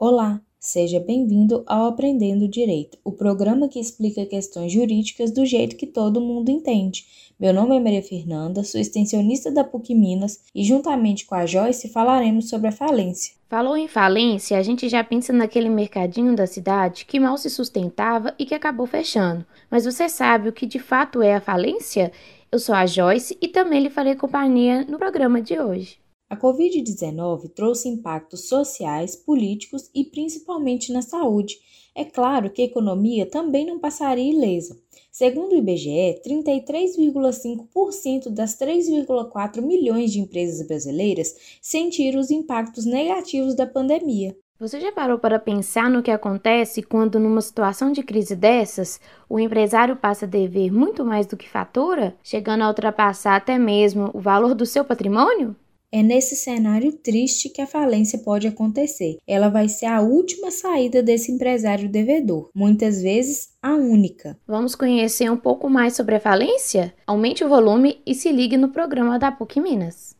Olá, seja bem-vindo ao Aprendendo Direito, o programa que explica questões jurídicas do jeito que todo mundo entende. Meu nome é Maria Fernanda, sou extensionista da PUC Minas e, juntamente com a Joyce, falaremos sobre a falência. Falou em falência, a gente já pensa naquele mercadinho da cidade que mal se sustentava e que acabou fechando. Mas você sabe o que de fato é a falência? Eu sou a Joyce e também lhe farei companhia no programa de hoje. A Covid-19 trouxe impactos sociais, políticos e principalmente na saúde. É claro que a economia também não passaria ilesa. Segundo o IBGE, 33,5% das 3,4 milhões de empresas brasileiras sentiram os impactos negativos da pandemia. Você já parou para pensar no que acontece quando, numa situação de crise dessas, o empresário passa a dever muito mais do que fatura, chegando a ultrapassar até mesmo o valor do seu patrimônio? É nesse cenário triste que a falência pode acontecer. Ela vai ser a última saída desse empresário devedor, muitas vezes a única. Vamos conhecer um pouco mais sobre a falência? Aumente o volume e se ligue no programa da PUC Minas.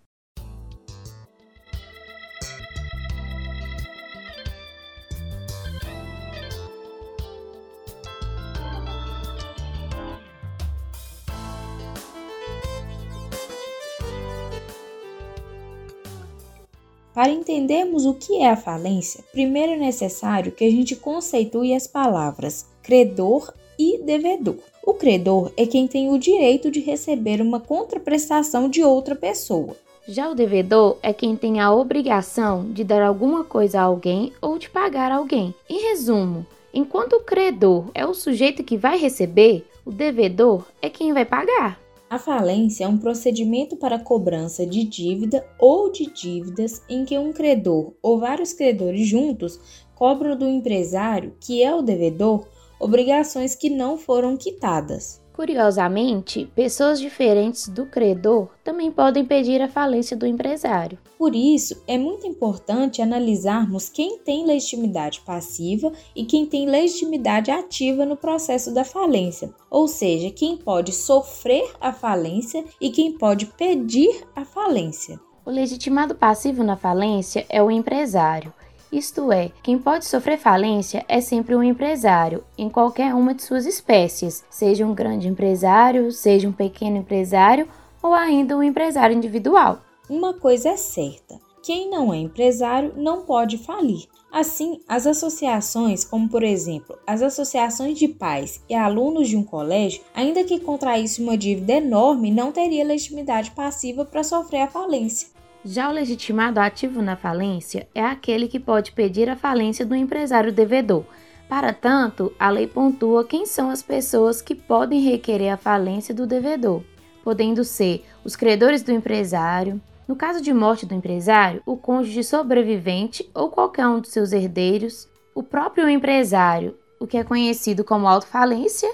Para entendermos o que é a falência, primeiro é necessário que a gente conceitue as palavras credor e devedor. O credor é quem tem o direito de receber uma contraprestação de outra pessoa. Já o devedor é quem tem a obrigação de dar alguma coisa a alguém ou de pagar alguém. Em resumo, enquanto o credor é o sujeito que vai receber, o devedor é quem vai pagar. A falência é um procedimento para cobrança de dívida ou de dívidas em que um credor ou vários credores juntos cobram do empresário, que é o devedor, obrigações que não foram quitadas. Curiosamente, pessoas diferentes do credor também podem pedir a falência do empresário. Por isso, é muito importante analisarmos quem tem legitimidade passiva e quem tem legitimidade ativa no processo da falência, ou seja, quem pode sofrer a falência e quem pode pedir a falência. O legitimado passivo na falência é o empresário. Isto é, quem pode sofrer falência é sempre um empresário, em qualquer uma de suas espécies, seja um grande empresário, seja um pequeno empresário ou ainda um empresário individual. Uma coisa é certa: quem não é empresário não pode falir. Assim, as associações, como por exemplo as associações de pais e alunos de um colégio, ainda que contraísse uma dívida enorme, não teria legitimidade passiva para sofrer a falência. Já o legitimado ativo na falência é aquele que pode pedir a falência do empresário devedor. Para tanto, a lei pontua quem são as pessoas que podem requerer a falência do devedor, podendo ser os credores do empresário, no caso de morte do empresário, o cônjuge sobrevivente ou qualquer um dos seus herdeiros, o próprio empresário, o que é conhecido como autofalência,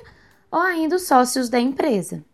ou ainda os sócios da empresa.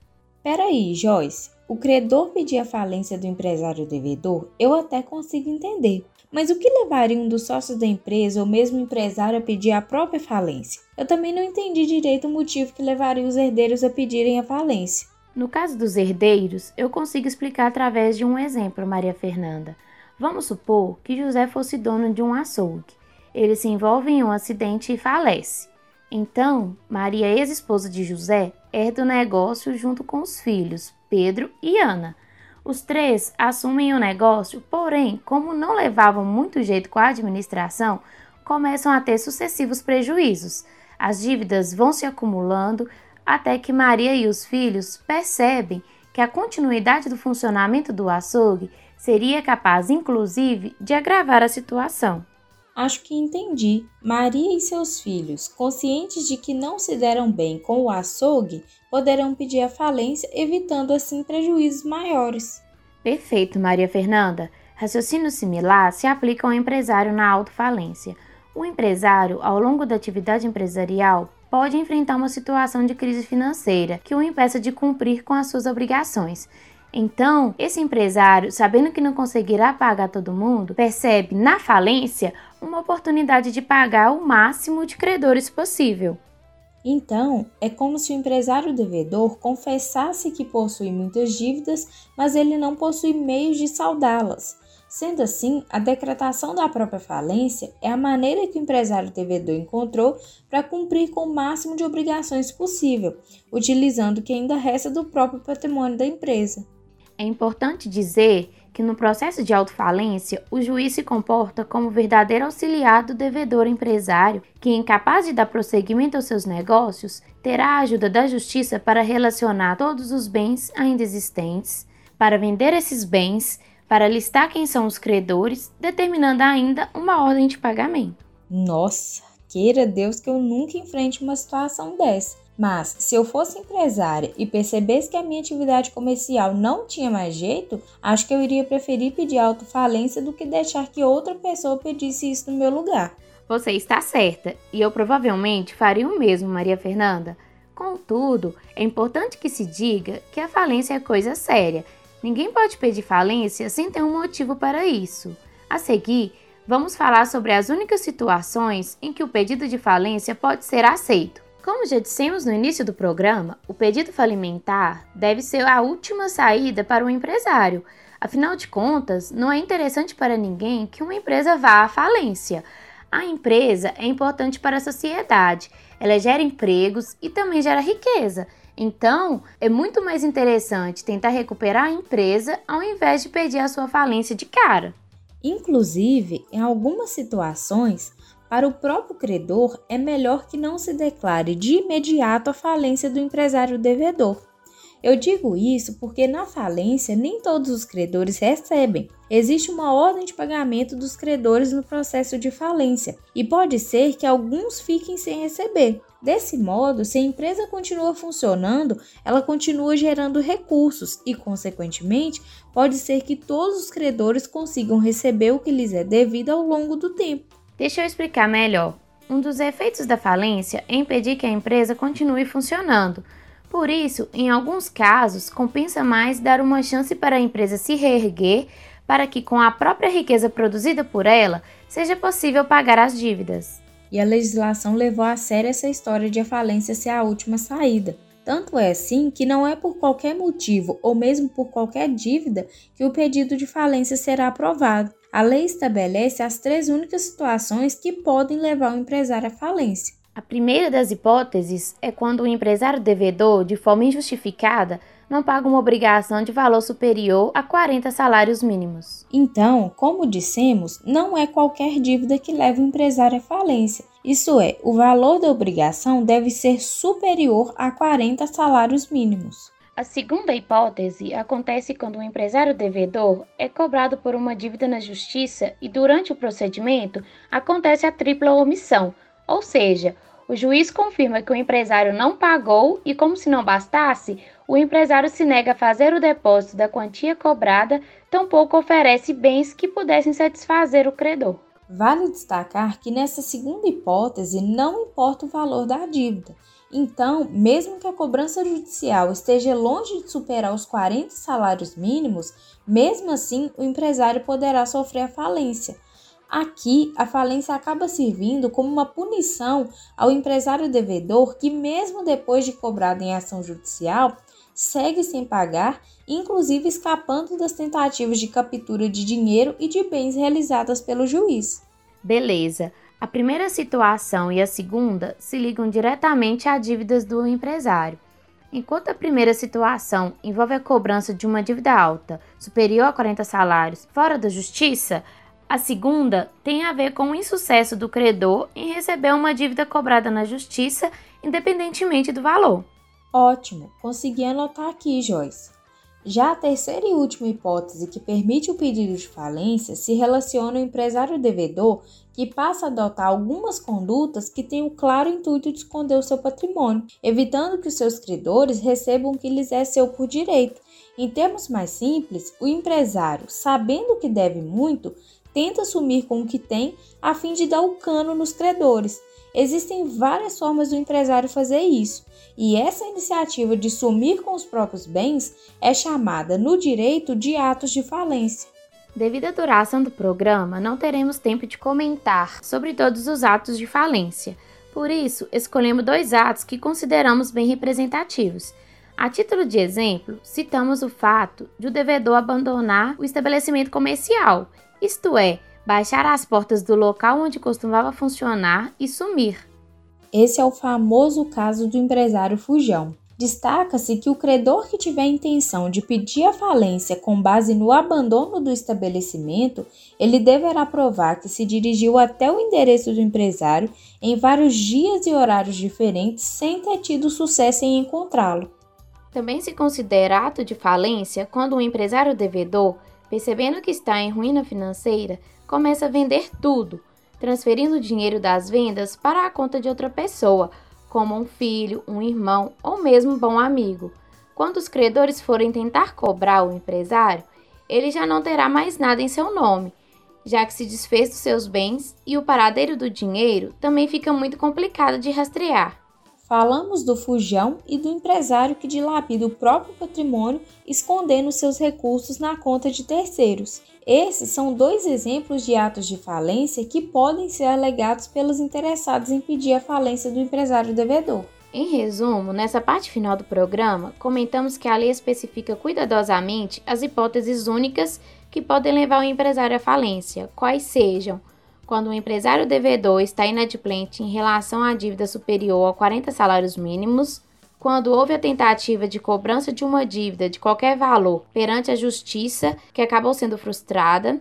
Peraí, Joyce, o credor pedir a falência do empresário devedor, eu até consigo entender. Mas o que levaria um dos sócios da empresa ou mesmo o empresário a pedir a própria falência? Eu também não entendi direito o motivo que levaria os herdeiros a pedirem a falência. No caso dos herdeiros, eu consigo explicar através de um exemplo, Maria Fernanda. Vamos supor que José fosse dono de um açougue. Ele se envolve em um acidente e falece. Então, Maria, ex-esposa de José, herda o negócio junto com os filhos, Pedro e Ana. Os três assumem o negócio, porém, como não levavam muito jeito com a administração, começam a ter sucessivos prejuízos. As dívidas vão se acumulando até que Maria e os filhos percebem que a continuidade do funcionamento do açougue seria capaz, inclusive, de agravar a situação. Acho que entendi. Maria e seus filhos, conscientes de que não se deram bem com o açougue, poderão pedir a falência, evitando assim prejuízos maiores. Perfeito, Maria Fernanda. Raciocínio similar se aplica ao empresário na autofalência. O empresário, ao longo da atividade empresarial, pode enfrentar uma situação de crise financeira que o impeça de cumprir com as suas obrigações. Então, esse empresário, sabendo que não conseguirá pagar todo mundo, percebe na falência uma oportunidade de pagar o máximo de credores possível. Então, é como se o empresário devedor confessasse que possui muitas dívidas, mas ele não possui meios de saldá-las. Sendo assim, a decretação da própria falência é a maneira que o empresário devedor encontrou para cumprir com o máximo de obrigações possível, utilizando o que ainda resta do próprio patrimônio da empresa. É importante dizer que no processo de autofalência, o juiz se comporta como verdadeiro auxiliar do devedor empresário, que, incapaz de dar prosseguimento aos seus negócios, terá a ajuda da justiça para relacionar todos os bens ainda existentes, para vender esses bens, para listar quem são os credores, determinando ainda uma ordem de pagamento. Nossa, queira Deus que eu nunca enfrente uma situação dessa. Mas se eu fosse empresária e percebesse que a minha atividade comercial não tinha mais jeito, acho que eu iria preferir pedir autofalência do que deixar que outra pessoa pedisse isso no meu lugar. Você está certa, e eu provavelmente faria o mesmo, Maria Fernanda. Contudo, é importante que se diga que a falência é coisa séria. Ninguém pode pedir falência sem ter um motivo para isso. A seguir, vamos falar sobre as únicas situações em que o pedido de falência pode ser aceito. Como já dissemos no início do programa, o pedido falimentar deve ser a última saída para o empresário. Afinal de contas, não é interessante para ninguém que uma empresa vá à falência. A empresa é importante para a sociedade, ela gera empregos e também gera riqueza. Então, é muito mais interessante tentar recuperar a empresa ao invés de pedir a sua falência de cara. Inclusive, em algumas situações, para o próprio credor, é melhor que não se declare de imediato a falência do empresário devedor. Eu digo isso porque na falência nem todos os credores recebem. Existe uma ordem de pagamento dos credores no processo de falência e pode ser que alguns fiquem sem receber. Desse modo, se a empresa continua funcionando, ela continua gerando recursos e, consequentemente, pode ser que todos os credores consigam receber o que lhes é devido ao longo do tempo. Deixa eu explicar melhor. Um dos efeitos da falência é impedir que a empresa continue funcionando. Por isso, em alguns casos, compensa mais dar uma chance para a empresa se reerguer para que, com a própria riqueza produzida por ela, seja possível pagar as dívidas. E a legislação levou a sério essa história de a falência ser a última saída. Tanto é assim que não é por qualquer motivo ou mesmo por qualquer dívida que o pedido de falência será aprovado. A lei estabelece as três únicas situações que podem levar o empresário à falência. A primeira das hipóteses é quando o empresário devedor, de forma injustificada, não paga uma obrigação de valor superior a 40 salários mínimos. Então, como dissemos, não é qualquer dívida que leva o empresário à falência. Isso é, o valor da obrigação deve ser superior a 40 salários mínimos. A segunda hipótese acontece quando o empresário devedor é cobrado por uma dívida na justiça e durante o procedimento acontece a tripla omissão, ou seja, o juiz confirma que o empresário não pagou e, como se não bastasse, o empresário se nega a fazer o depósito da quantia cobrada, tampouco oferece bens que pudessem satisfazer o credor. Vale destacar que nessa segunda hipótese não importa o valor da dívida, então, mesmo que a cobrança judicial esteja longe de superar os 40 salários mínimos, mesmo assim o empresário poderá sofrer a falência. Aqui, a falência acaba servindo como uma punição ao empresário devedor que, mesmo depois de cobrado em ação judicial, segue sem pagar, inclusive escapando das tentativas de captura de dinheiro e de bens realizadas pelo juiz. Beleza. A primeira situação e a segunda se ligam diretamente a dívidas do empresário. Enquanto a primeira situação envolve a cobrança de uma dívida alta, superior a 40 salários, fora da justiça, a segunda tem a ver com o insucesso do credor em receber uma dívida cobrada na justiça, independentemente do valor. Ótimo, consegui anotar aqui, Joyce. Já a terceira e última hipótese que permite o pedido de falência se relaciona ao empresário devedor que passa a adotar algumas condutas que têm o claro intuito de esconder o seu patrimônio, evitando que os seus credores recebam o que lhes é seu por direito. Em termos mais simples, o empresário, sabendo que deve muito, tenta sumir com o que tem a fim de dar o cano nos credores. Existem várias formas do empresário fazer isso, e essa iniciativa de sumir com os próprios bens é chamada no direito de atos de falência. Devido à duração do programa, não teremos tempo de comentar sobre todos os atos de falência. Por isso, escolhemos dois atos que consideramos bem representativos. A título de exemplo, citamos o fato de o devedor abandonar o estabelecimento comercial, isto é, baixar as portas do local onde costumava funcionar e sumir. Esse é o famoso caso do empresário fujão. Destaca-se que o credor que tiver a intenção de pedir a falência com base no abandono do estabelecimento, ele deverá provar que se dirigiu até o endereço do empresário em vários dias e horários diferentes sem ter tido sucesso em encontrá-lo. Também se considera ato de falência quando o empresário devedor, percebendo que está em ruína financeira, começa a vender tudo, transferindo o dinheiro das vendas para a conta de outra pessoa como um filho, um irmão ou mesmo bom amigo. Quando os credores forem tentar cobrar o empresário, ele já não terá mais nada em seu nome, já que se desfez dos seus bens e o paradeiro do dinheiro também fica muito complicado de rastrear. Falamos do fujão e do empresário que dilapida o próprio patrimônio escondendo seus recursos na conta de terceiros. Esses são dois exemplos de atos de falência que podem ser alegados pelos interessados em pedir a falência do empresário devedor. Em resumo, nessa parte final do programa, comentamos que a lei especifica cuidadosamente as hipóteses únicas que podem levar o empresário à falência, quais sejam quando o empresário devedor está inadimplente em relação à dívida superior a 40 salários mínimos, quando houve a tentativa de cobrança de uma dívida de qualquer valor perante a justiça que acabou sendo frustrada,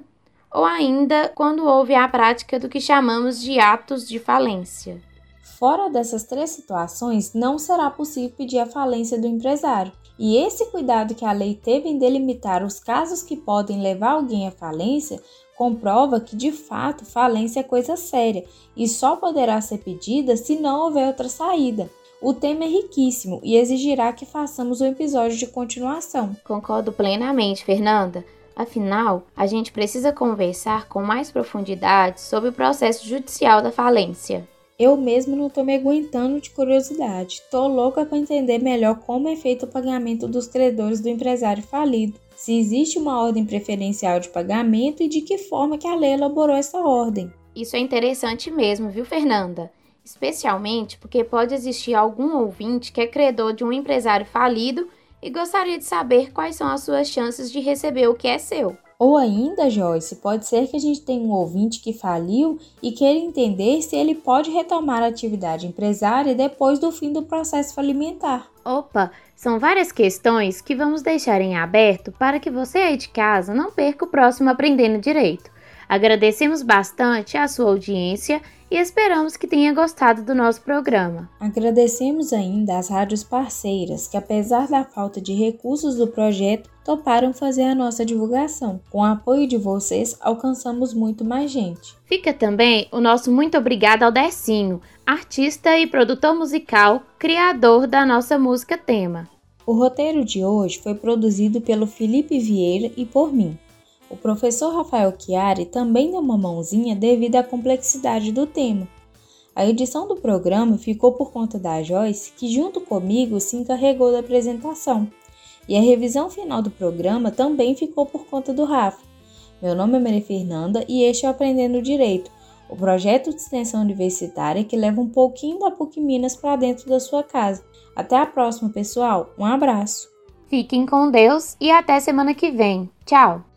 ou ainda quando houve a prática do que chamamos de atos de falência. Fora dessas três situações, não será possível pedir a falência do empresário. E esse cuidado que a lei teve em delimitar os casos que podem levar alguém à falência comprova que, de fato, falência é coisa séria e só poderá ser pedida se não houver outra saída. O tema é riquíssimo e exigirá que façamos um episódio de continuação. Concordo plenamente, Fernanda. Afinal, a gente precisa conversar com mais profundidade sobre o processo judicial da falência. Eu mesmo não tô me aguentando de curiosidade. Tô louca para entender melhor como é feito o pagamento dos credores do empresário falido se existe uma ordem preferencial de pagamento e de que forma que a lei elaborou essa ordem. Isso é interessante mesmo, viu, Fernanda? Especialmente porque pode existir algum ouvinte que é credor de um empresário falido e gostaria de saber quais são as suas chances de receber o que é seu. Ou ainda, Joyce, pode ser que a gente tenha um ouvinte que faliu e queira entender se ele pode retomar a atividade empresária depois do fim do processo falimentar. Opa, são várias questões que vamos deixar em aberto para que você aí de casa não perca o próximo Aprendendo Direito. Agradecemos bastante a sua audiência e esperamos que tenha gostado do nosso programa. Agradecemos ainda às rádios parceiras que, apesar da falta de recursos do projeto, toparam fazer a nossa divulgação. Com o apoio de vocês, alcançamos muito mais gente. Fica também o nosso muito obrigado ao Decinho, artista e produtor musical, criador da nossa música tema. O roteiro de hoje foi produzido pelo Felipe Vieira e por mim. O professor Rafael Chiari também deu uma mãozinha devido à complexidade do tema. A edição do programa ficou por conta da Joyce, que junto comigo se encarregou da apresentação. E a revisão final do programa também ficou por conta do Rafa. Meu nome é Maria Fernanda e este é o Aprendendo Direito, o projeto de extensão universitária que leva um pouquinho da PUC Minas para dentro da sua casa. Até a próxima, pessoal. Um abraço. Fiquem com Deus e até semana que vem. Tchau!